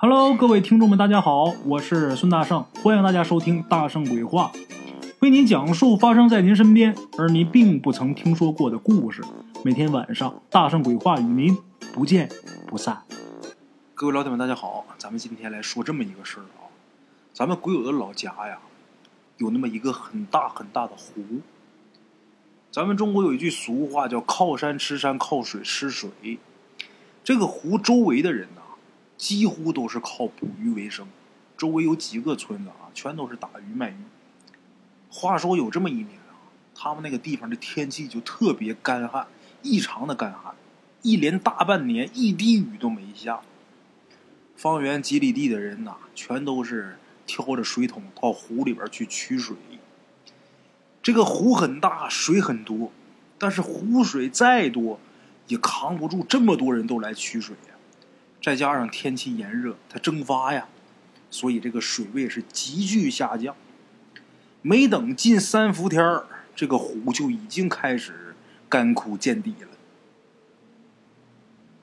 Hello，各位听众们，大家好，我是孙大圣，欢迎大家收听《大圣鬼话》，为您讲述发生在您身边而您并不曾听说过的故事。每天晚上，《大圣鬼话》与您不见不散。各位老铁们，大家好，咱们今天来说这么一个事儿啊，咱们鬼友的老家呀，有那么一个很大很大的湖。咱们中国有一句俗话叫“靠山吃山，靠水吃水”，这个湖周围的人。几乎都是靠捕鱼为生，周围有几个村子啊，全都是打鱼卖鱼。话说有这么一年啊，他们那个地方的天气就特别干旱，异常的干旱，一连大半年一滴雨都没下。方圆几里地的人呐，全都是挑着水桶到湖里边去取水。这个湖很大，水很多，但是湖水再多，也扛不住这么多人都来取水呀。再加上天气炎热，它蒸发呀，所以这个水位是急剧下降。没等近三伏天儿，这个湖就已经开始干枯见底了。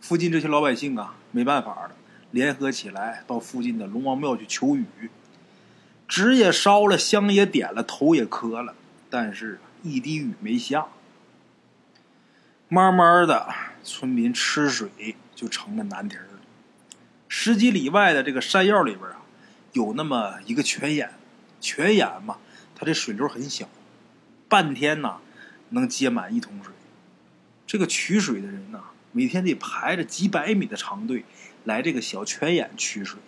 附近这些老百姓啊，没办法了，联合起来到附近的龙王庙去求雨。纸也烧了，香也点了，头也磕了，但是一滴雨没下。慢慢的，村民吃水就成了难题。十几里外的这个山药里边啊，有那么一个泉眼，泉眼嘛，它这水流很小，半天呐能接满一桶水。这个取水的人呐，每天得排着几百米的长队来这个小泉眼取水。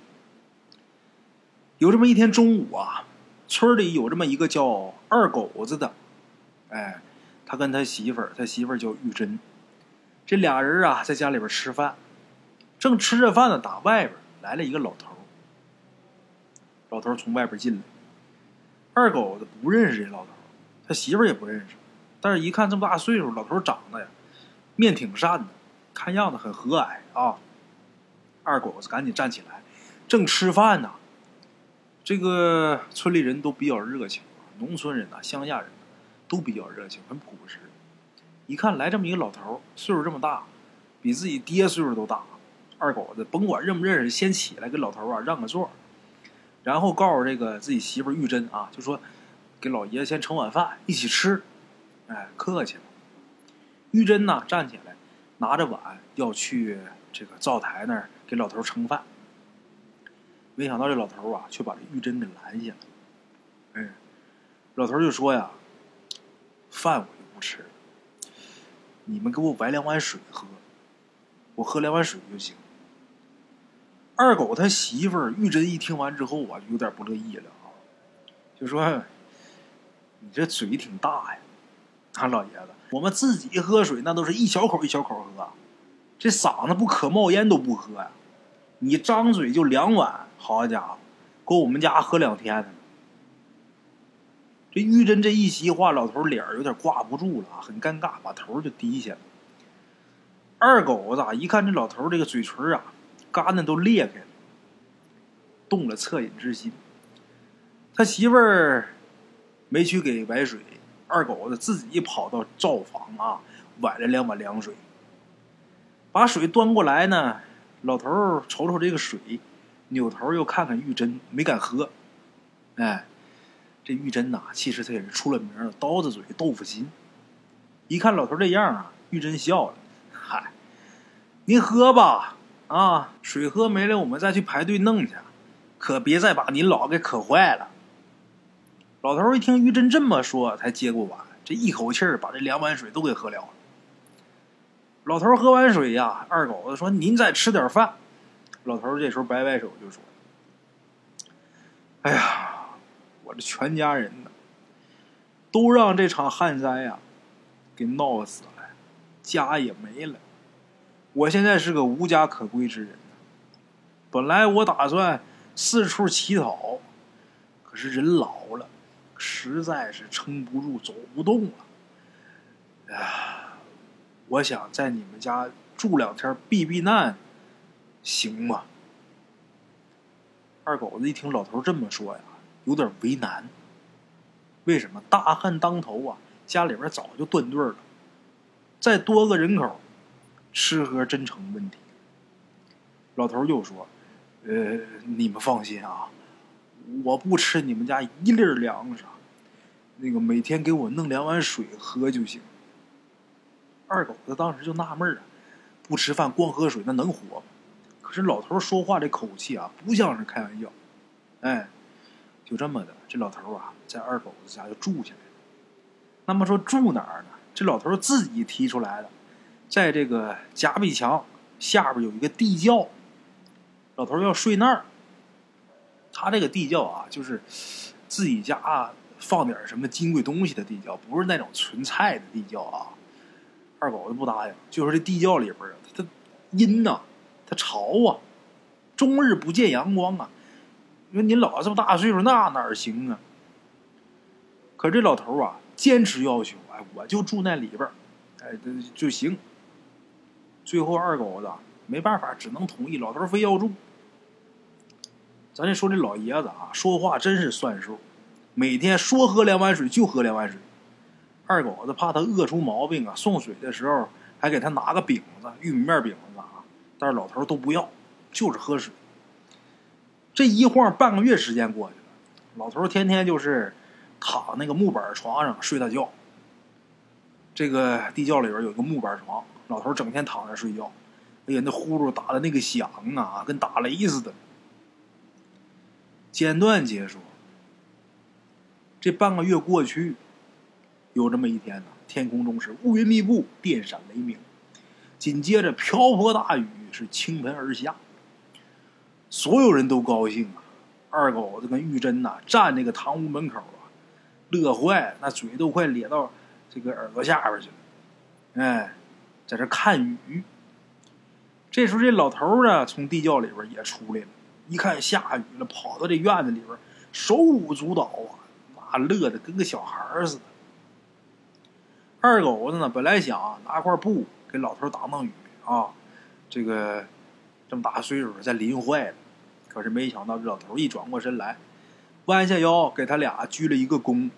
有这么一天中午啊，村里有这么一个叫二狗子的，哎，他跟他媳妇儿，他媳妇儿叫玉珍，这俩人啊在家里边吃饭。正吃着饭呢，打外边来了一个老头老头从外边进来，二狗子不认识这老头他媳妇也不认识，但是一看这么大岁数，老头长得呀，面挺善的，看样子很和蔼啊。二狗子赶紧站起来，正吃饭呢。这个村里人都比较热情，农村人呐，乡下人都比较热情，很朴实。一看来这么一个老头岁数这么大，比自己爹岁数都大。二狗子甭管认不认识，先起来给老头啊让个座，然后告诉这个自己媳妇玉珍啊，就说给老爷子先盛碗饭一起吃，哎，客气了。玉珍呢站起来，拿着碗要去这个灶台那儿给老头盛饭，没想到这老头啊却把这玉珍给拦下了。哎，老头就说呀：“饭我就不吃，你们给我崴两碗水喝，我喝两碗水就行。”二狗他媳妇儿玉珍一听完之后啊，有点不乐意了啊，就说：“你这嘴挺大呀，啊老爷子，我们自己喝水那都是一小口一小口喝，这嗓子不可冒烟都不喝呀，你张嘴就两碗，好家伙，够我们家喝两天的。”这玉珍这一席话，老头脸有点挂不住了，很尴尬，把头就低下了。二狗子一看这老头这个嘴唇啊。嘎子都裂开了，动了恻隐之心。他媳妇儿没去给白水，二狗子自己跑到灶房啊，崴了两碗凉水。把水端过来呢，老头瞅瞅这个水，扭头又看看玉珍，没敢喝。哎，这玉珍呐，其实她也是出了名的刀子嘴豆腐心。一看老头这样啊，玉珍笑了：“嗨，您喝吧。”啊，水喝没了，我们再去排队弄去，可别再把您老给渴坏了。老头一听于真这么说，才接过碗，这一口气儿把这两碗水都给喝了。老头喝完水呀，二狗子说：“您再吃点饭。”老头这时候摆摆手就说：“哎呀，我这全家人呢，都让这场旱灾呀给闹死了，家也没了。”我现在是个无家可归之人，本来我打算四处乞讨，可是人老了，实在是撑不住，走不动了。哎呀，我想在你们家住两天避避难，行吗？二狗子一听老头这么说呀，有点为难。为什么？大旱当头啊，家里边早就断顿了，再多个人口。吃喝真成问题。老头又说：“呃，你们放心啊，我不吃你们家一粒粮食，那个每天给我弄两碗水喝就行。二狗子当时就纳闷啊，不吃饭光喝水那能活吗？可是老头说话这口气啊，不像是开玩笑。哎，就这么的，这老头啊，在二狗子家就住下来了。那么说住哪儿呢？这老头自己提出来的，在这个夹壁墙下边有一个地窖，老头要睡那儿。他这个地窖啊，就是自己家放点什么金贵东西的地窖，不是那种存菜的地窖啊。二狗子不答应，就说这地窖里边啊，它阴呐，它潮啊，终日不见阳光啊。你说你老这么大岁数，那哪行啊？可这老头啊，坚持要求，哎，我就住那里边哎，就行。最后二狗子没办法，只能同意。老头非要住。咱这说这老爷子啊，说话真是算数，每天说喝两碗水就喝两碗水。二狗子怕他饿出毛病啊，送水的时候还给他拿个饼子，玉米面饼子啊。但是老头都不要，就是喝水。这一晃半个月时间过去了，老头天天就是躺那个木板床上睡大觉。这个地窖里边有个木板床，老头整天躺着睡觉。哎呀，那呼噜打的那个响啊，跟打雷似的。简短结束，这半个月过去。有这么一天呢，天空中是乌云密布，电闪雷鸣，紧接着瓢泼大雨是倾盆而下。所有人都高兴啊，二狗子跟玉珍呐站那个堂屋门口啊，乐坏，那嘴都快咧到这个耳朵下边去了。哎，在这看雨。这时候这老头呢从地窖里边也出来了，一看下雨了，跑到这院子里边，手舞足蹈啊，那乐的跟个小孩似的。二狗子呢，本来想拿块布给老头挡挡雨啊，这个这么大岁数，再淋坏了。可是没想到，这老头一转过身来，弯下腰给他俩鞠了一个躬，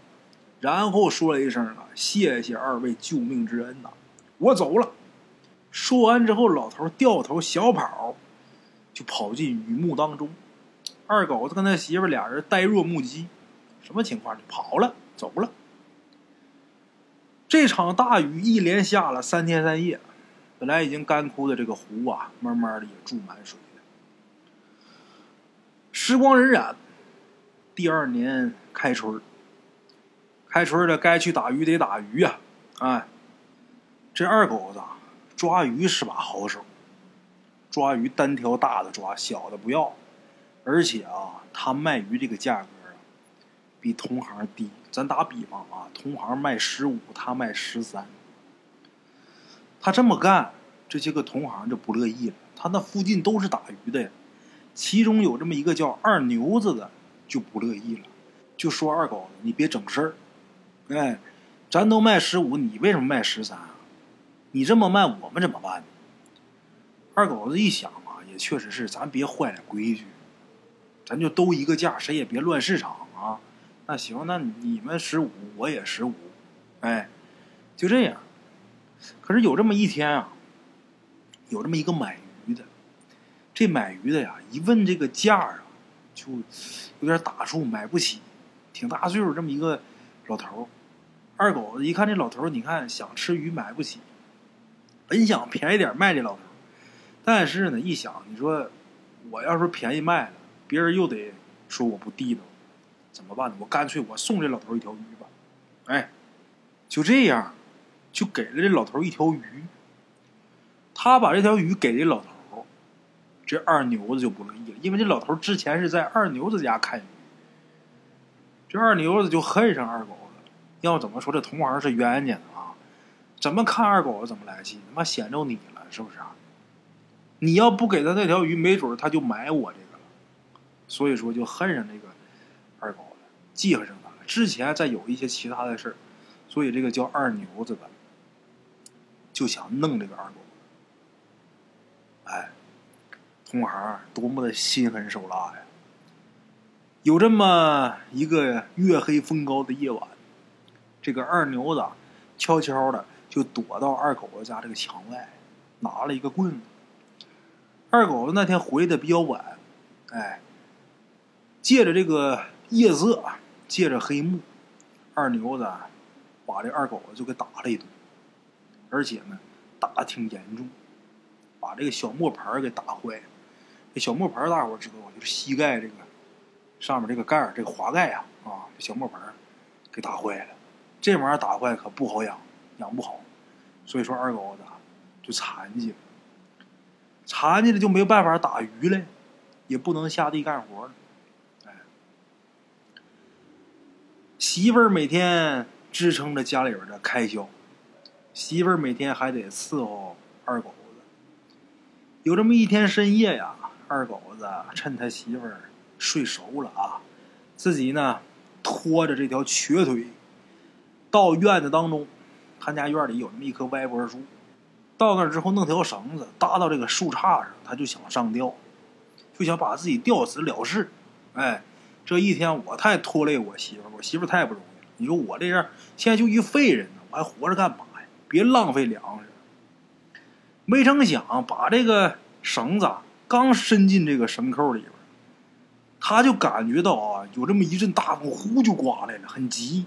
然后说了一声：“啊，谢谢二位救命之恩呐，我走了。”说完之后，老头掉头小跑，就跑进雨幕当中。二狗子跟他媳妇俩人呆若木鸡，什么情况？就跑了，走了。这场大雨一连下了三天三夜，本来已经干枯的这个湖啊，慢慢的也注满水了。时光荏苒，第二年开春开春了，该去打鱼得打鱼呀！哎，这二狗子抓鱼是把好手，抓鱼单挑大的抓，小的不要，而且啊，他卖鱼这个价格啊，比同行低。咱打比方啊，同行卖十五，他卖十三。他这么干，这些个同行就不乐意了。他那附近都是打鱼的呀，其中有这么一个叫二牛子的就不乐意了，就说二狗子，你别整事儿。哎，咱都卖十五，你为什么卖十三啊？你这么卖，我们怎么办呢？二狗子一想啊，也确实是，咱别坏了规矩，咱就都一个价，谁也别乱市场啊。那行，那你们十五，我也十五，哎，就这样。可是有这么一天啊，有这么一个买鱼的，这买鱼的呀，一问这个价啊，就有点打怵，买不起。挺大岁数这么一个老头儿二狗子一看这老头儿你看想吃鱼买不起，本想便宜点卖这老头但是呢，一想，你说我要是便宜卖了，别人又得说我不地道。怎么办呢？我干脆我送这老头一条鱼吧，哎，就这样，就给了这老头一条鱼。他把这条鱼给这老头，这二牛子就不乐意了，因为这老头之前是在二牛子家看鱼，这二牛子就恨上二狗子。要怎么说这同行是冤家呢？怎么看二狗子怎么来气？他妈显着你了是不是啊？你要不给他那条鱼，没准他就买我这个了。所以说就恨上这个。二狗子记恨上他了，之前再有一些其他的事，所以这个叫二牛子的就想弄这个二狗子。哎，同行多么的心狠手辣呀！有这么一个月黑风高的夜晚，这个二牛子悄悄的就躲到二狗子家这个墙外，拿了一个棍子。二狗子那天回来的比较晚，哎，借着这个夜色，借着黑幕，二牛子把这二狗子就给打了一顿，而且呢，打的挺严重，把这个小磨盘给打坏了。这小磨盘大伙知道吧？就是膝盖这个上面这个盖，这个滑盖呀，啊，这小磨盘给打坏了。这玩意儿打坏可不好养，养不好。所以说二狗子就残疾了，残疾了就没有办法打鱼了。也不能下地干活了，哎，媳妇儿每天支撑着家里边的开销，媳妇儿每天还得伺候二狗子。有这么一天深夜呀，二狗子趁他媳妇儿睡熟了啊，自己呢拖着这条瘸腿到院子当中，他家院里有那么一棵歪脖树，到那儿之后弄条绳子搭到这个树杈上，他就想上吊。就想把自己吊死了事，哎，这一天我太拖累我媳妇儿，我媳妇儿太不容易了。你说我这样，现在就一废人呢，我还活着干嘛呀？别浪费粮食。没成想，把这个绳子刚伸进这个绳扣里边，他就感觉到啊，有这么一阵大风呼就刮来了，很急。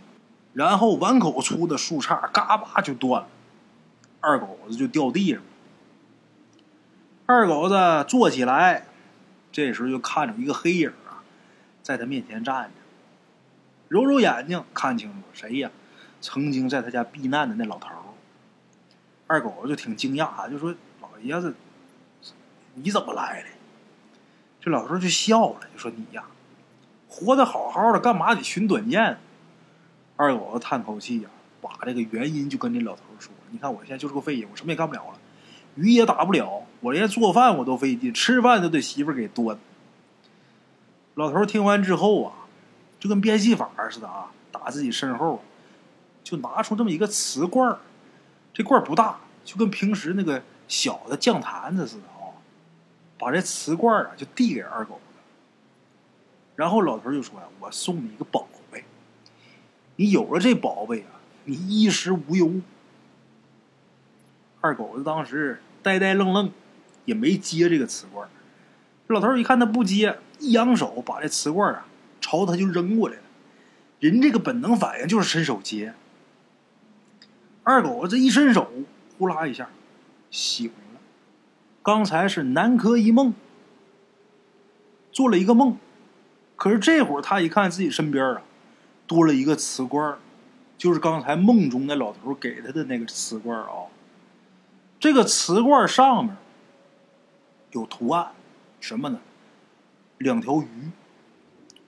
然后碗口粗的树杈嘎巴就断了，二狗子就掉地上了。二狗子坐起来。这时候就看着一个黑影啊，在他面前站着，揉揉眼睛，看清楚谁呀？曾经在他家避难的那老头。二狗子就挺惊讶，就说：“老爷子，你怎么来了？”这老头就笑了，就说：“你呀，活得好好的，干嘛得寻短见？”二狗子叹口气呀，把这个原因就跟这老头说：“你看我现在就是个废人，我什么也干不了了。”鱼也打不了，我连做饭我都费劲，吃饭都得媳妇给端。老头听完之后啊，就跟变戏法似的啊，打自己身后，就拿出这么一个瓷罐儿，这罐儿不大，就跟平时那个小的酱坛子似的啊，把这瓷罐儿啊就递给二狗子。然后老头就说呀：“我送你一个宝，你有了这宝贝啊，你衣食无忧。”二狗子当时呆呆愣愣，也没接这个瓷罐。老头一看他不接，一扬手把这瓷罐啊朝他就扔过来了。人这个本能反应就是伸手接。二狗子这一伸手，呼啦一下醒了。刚才是南柯一梦，做了一个梦。可是这会儿他一看自己身边啊，多了一个瓷罐，就是刚才梦中那老头给他的那个瓷罐啊。这个瓷罐上面有图案，什么呢？两条鱼，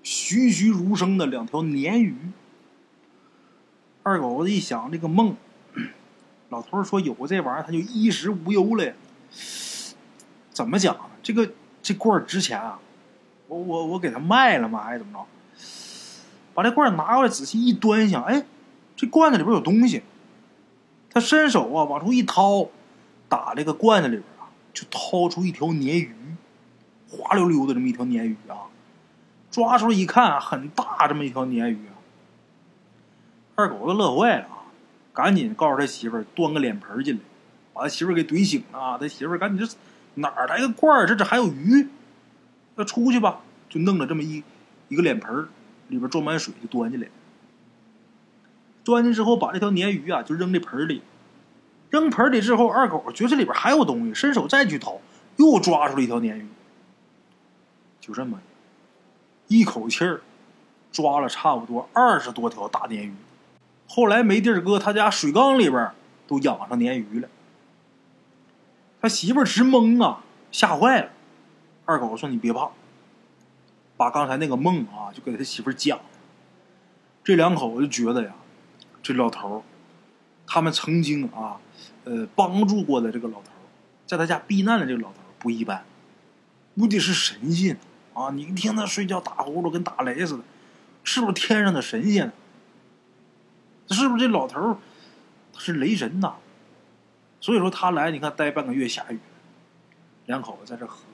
栩栩如生的两条鲶鱼。二狗子一想这个梦，老头说有这玩意儿他就衣食无忧了呀。怎么讲呢？这个这罐值钱啊！我我我给他卖了吗？还是怎么着？把这罐拿过来仔细一端详，哎，这罐子里边有东西。他伸手啊往出一掏。打这个罐子里边啊，就掏出一条鲶鱼，滑溜溜的这么一条鲶鱼啊，抓出来一看，很大这么一条鲶鱼啊。二狗子乐坏了啊，赶紧告诉他媳妇儿端个脸盆进来，把他媳妇儿给怼醒了啊。他媳妇儿赶紧这哪儿来个罐儿？这这还有鱼？那出去吧，就弄了这么一一个脸盆，里边装满水就端进来。端进之后，把这条鲶鱼啊就扔这盆里。扔盆里之后，二狗觉得里边还有东西，伸手再去掏，又抓出了一条鲶鱼。就这么一口气儿抓了差不多二十多条大鲶鱼。后来没地儿搁，他家水缸里边都养上鲶鱼了。他媳妇儿直懵啊，吓坏了。二狗说：“你别怕，把刚才那个梦啊，就给他媳妇讲。这两口子就觉得呀，这老头，他们曾经啊。”呃，帮助过的这个老头在他家避难的这个老头不一般，估计是神仙啊！你一听他睡觉打呼噜跟打雷似的，是不是天上的神仙？是不是这老头他是雷神呐？所以说他来，你看待半个月下雨，两口子在这合计。哎，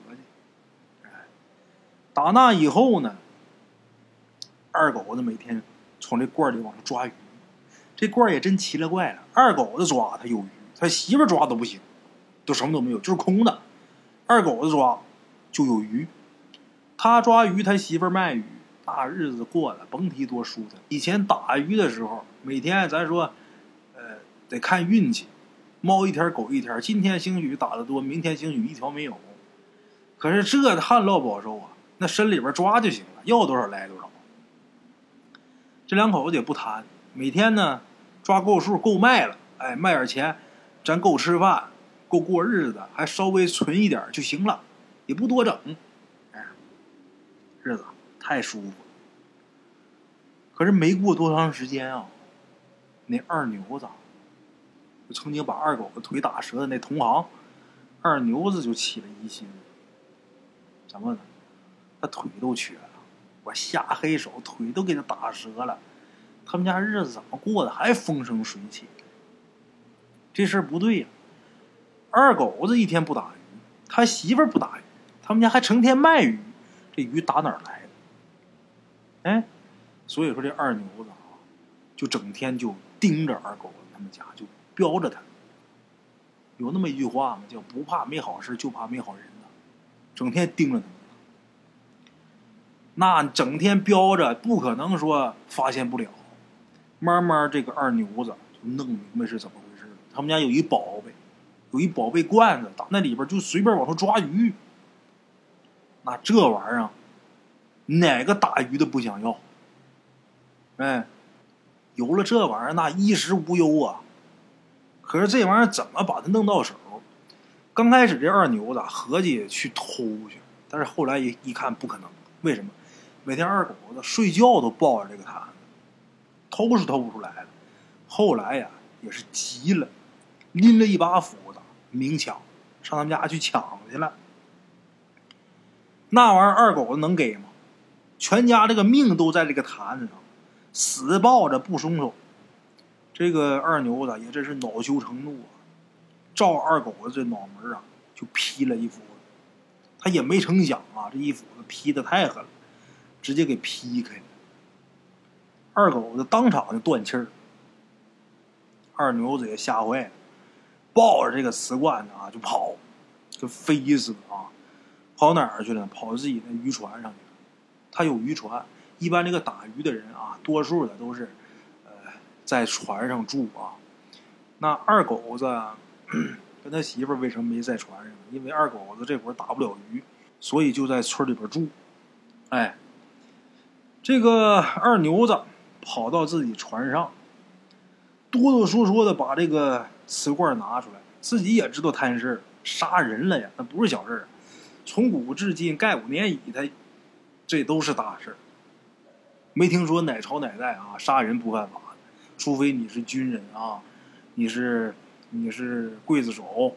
打那以后呢，二狗子每天从这罐里往上抓鱼，这罐也真奇了怪了，二狗子抓他有鱼。他媳妇抓都不行，都什么都没有，就是空的。二狗子抓就有鱼，他抓鱼，他媳妇儿卖鱼，那日子过得甭提多舒坦。以前打鱼的时候，每天咱说，呃，得看运气，猫一天狗一天。今天兴许打的多，明天兴许一条没有。可是这旱涝保收啊，那深里边抓就行了，要多少来多少。这两口子也不贪，每天呢抓够数够卖了，哎，卖点钱，咱够吃饭。够过日子，还稍微存一点就行了，也不多整，哎，日子太舒服了。可是没过多长时间啊，那二牛子，就曾经把二狗子腿打折的那同行，二牛子就起了疑心。怎么呢？他腿都瘸了，我下黑手，腿都给他打折了，他们家日子怎么过的还风生水起？这事儿不对呀。二狗子一天不打鱼，他媳妇儿不打鱼，他们家还成天卖鱼，这鱼打哪儿来的？哎，所以说这二牛子啊，就整天就盯着二狗子他们家，就标着他。有那么一句话吗？叫不怕没好事，就怕没好人呢。整天盯着他们，那整天标着，不可能说发现不了。慢慢这个二牛子就弄明白是怎么回事了。他们家有一宝贝。有一宝贝罐子，打那里边就随便往出抓鱼。那这玩意儿，哪个打鱼的不想要？哎，有了这玩意儿，那衣食无忧啊。可是这玩意儿怎么把它弄到手？刚开始这二牛子合计去偷去，但是后来一一看不可能。为什么？每天二狗子睡觉都抱着这个坛子，偷是偷不出来了。后来呀，也是急了，拎了一把斧子。明抢，上他们家去抢去了。那玩意儿二狗子能给吗？全家这个命都在这个坛子上，死抱着不松手。这个二牛子也真是恼羞成怒啊，照二狗子这脑门啊就劈了一斧子。他也没成想啊，这一斧子劈的太狠了，直接给劈开了。二狗子当场就断气儿，二牛子也吓坏了。抱着这个瓷罐子啊，就跑，跟飞似的啊！跑哪儿去了？跑自己那渔船上去了。他有渔船，一般这个打鱼的人啊，多数的都是呃在船上住啊。那二狗子 跟他媳妇为什么没在船上？因为二狗子这会儿打不了鱼，所以就在村里边住。哎，这个二牛子跑到自己船上，哆哆嗦嗦的把这个。瓷罐拿出来，自己也知道摊事杀人了呀，那不是小事儿。从古至今，盖五年乙，他这都是大事儿没听说哪朝哪代啊，杀人不犯法，除非你是军人啊，你是你是刽子手，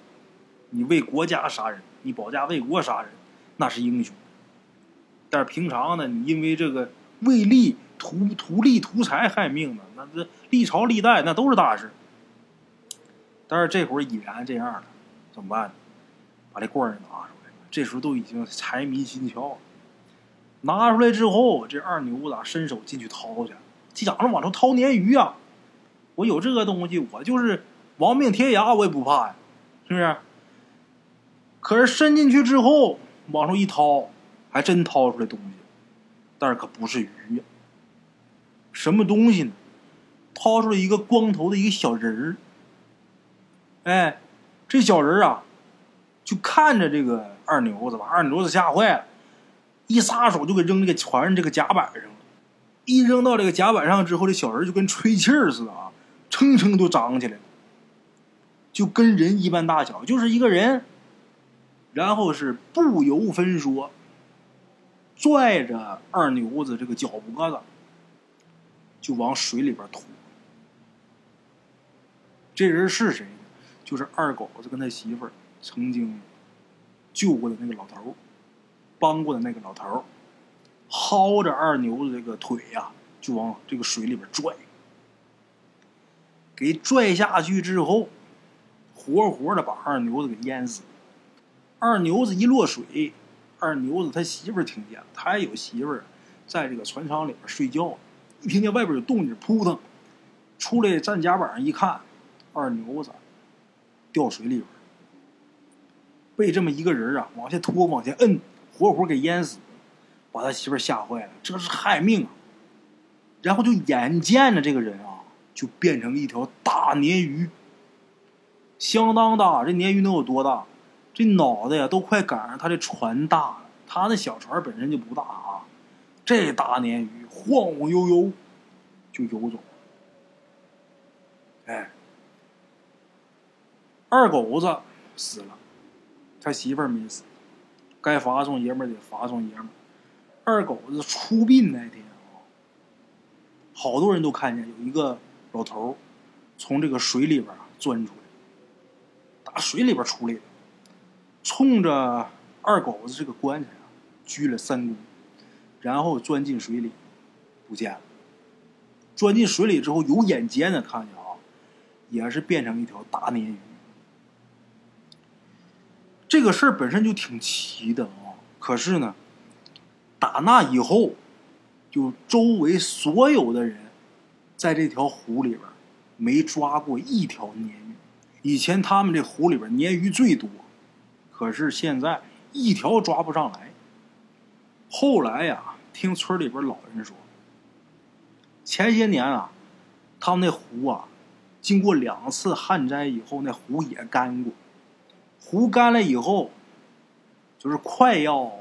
你为国家杀人，你保家卫国杀人，那是英雄。但是平常呢，你因为这个为利图图利图财害命的，那这历朝历代那都是大事。但是这会儿已然这样了，怎么办呢？把这罐儿拿出来。这时候都已经财迷心窍了。拿出来之后，这二牛子伸手进去掏去，想着往出掏鲶鱼啊！我有这个东西，我就是亡命天涯，我也不怕呀，是不是？可是伸进去之后，往出一掏，还真掏出来东西，但是可不是鱼呀。什么东西呢？掏出来一个光头的一个小人儿。哎，这小人儿啊，就看着这个二牛子，把二牛子吓坏了，一撒手就给扔这个船上这个甲板上了。一扔到这个甲板上之后，这小人就跟吹气儿似的啊，蹭蹭都长起来了，就跟人一般大小，就是一个人。然后是不由分说，拽着二牛子这个脚脖子，就往水里边拖。这人是谁？就是二狗子跟他媳妇儿曾经救过的那个老头，帮过的那个老头，薅着二牛子这个腿呀，就往这个水里边拽，给拽下去之后，活活的把二牛子给淹死。二牛子一落水，二牛子他媳妇儿听见了，他也有媳妇儿，在这个船舱里边睡觉，一听见外边有动静，扑腾出来站甲板上一看，二牛子。掉水里边，被这么一个人啊往下拖，往下摁，活活给淹死。把他媳妇吓坏了，这是害命啊！然后就眼见着这个人啊，就变成了一条大鲶鱼，相当大。这鲶鱼能有多大？这脑袋呀，都快赶上他的船大了。他那小船本身就不大啊，这大鲶鱼晃晃悠悠就游走。哎，二狗子死了，他媳妇儿没死，该罚送爷们儿得罚送爷们儿。二狗子出殡那天啊，好多人都看见有一个老头儿从这个水里边钻出来，打水里边出来的。冲着二狗子这个棺材啊，鞠了三躬，然后钻进水里，不见了。钻进水里之后，有眼尖的看见啊，也是变成一条大鲶鱼。这个事儿本身就挺奇的啊，可是呢，打那以后，就周围所有的人，在这条湖里边没抓过一条鲶鱼。以前他们这湖里边鲶鱼最多。可是现在一条抓不上来。后来呀，听村里边老人说，前些年啊，他们那湖啊，经过两次旱灾以后，那湖也干过。湖干了以后，就是快要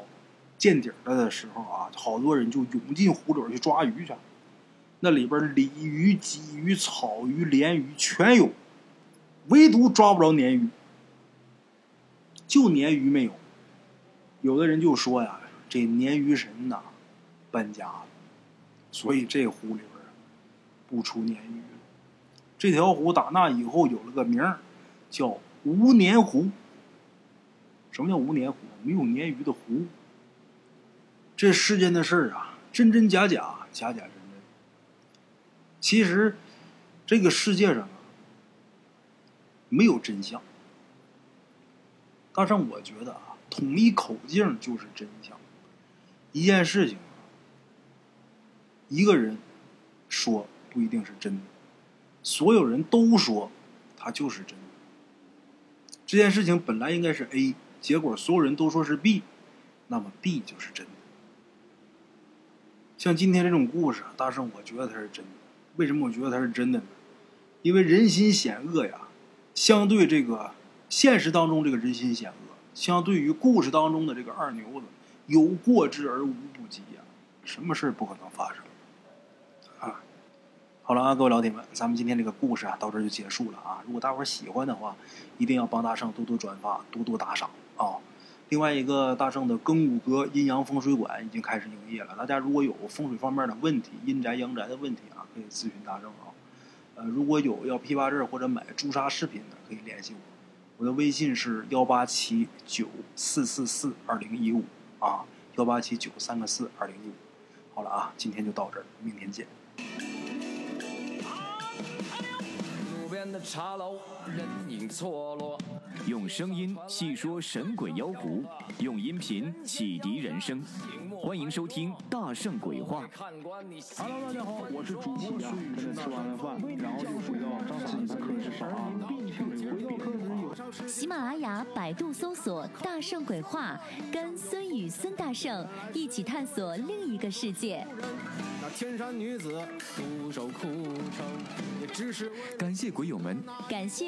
见底了的时候啊，好多人就涌进湖里去抓鱼去。那里边鲤鱼、鲫鱼、草鱼、鲢鱼全有，唯独抓不着鲶鱼。就鲶鱼没有，有的人就说呀，这鲶鱼神呐搬家了，所以这湖里边不出鲶鱼。这条湖打那以后有了个名儿，叫无鲶湖。什么叫无鲶湖？没有鲶鱼的湖。这世间的事儿啊，真真假假，假假真真。其实这个世界上啊，没有真相。大圣，我觉得啊，统一口径就是真相。一件事情，一个人说不一定是真的，所有人都说它就是真的。这件事情本来应该是 A，结果所有人都说是 B，那么 B 就是真的。像今天这种故事，大圣，我觉得它是真的。为什么我觉得它是真的呢？因为人心险恶呀，相对这个。现实当中这个人心险恶，相对于故事当中的这个二牛子，有过之而无不及呀。什么事不可能发生？啊，好了啊，各位老铁们，咱们今天这个故事啊，到这就结束了啊。如果大伙儿喜欢的话，一定要帮大圣多多转发，多多打赏啊。另外一个，大圣的庚午阁阴阳风水馆已经开始营业了。大家如果有风水方面的问题，阴宅阳宅的问题啊，可以咨询大圣啊。呃，如果有要批发证或者买朱砂饰品的，可以联系我。我的微信是幺八七九四四四二零一五啊，幺八七九三个四二零一五。好了啊，今天就到这儿，明天见。路边的茶楼，人影错落。用声音细说神鬼妖狐，用音频启迪人生。欢迎收听《大圣鬼话》。Hello，大家好，我是主播孙宇，吃完了饭，然后就回到自己的课室上啊。喜马拉雅、百度搜索“大圣鬼话”，跟孙宇、孙大圣一起探索另一个世界。那天山女子独守枯城，也只是感谢鬼友们，感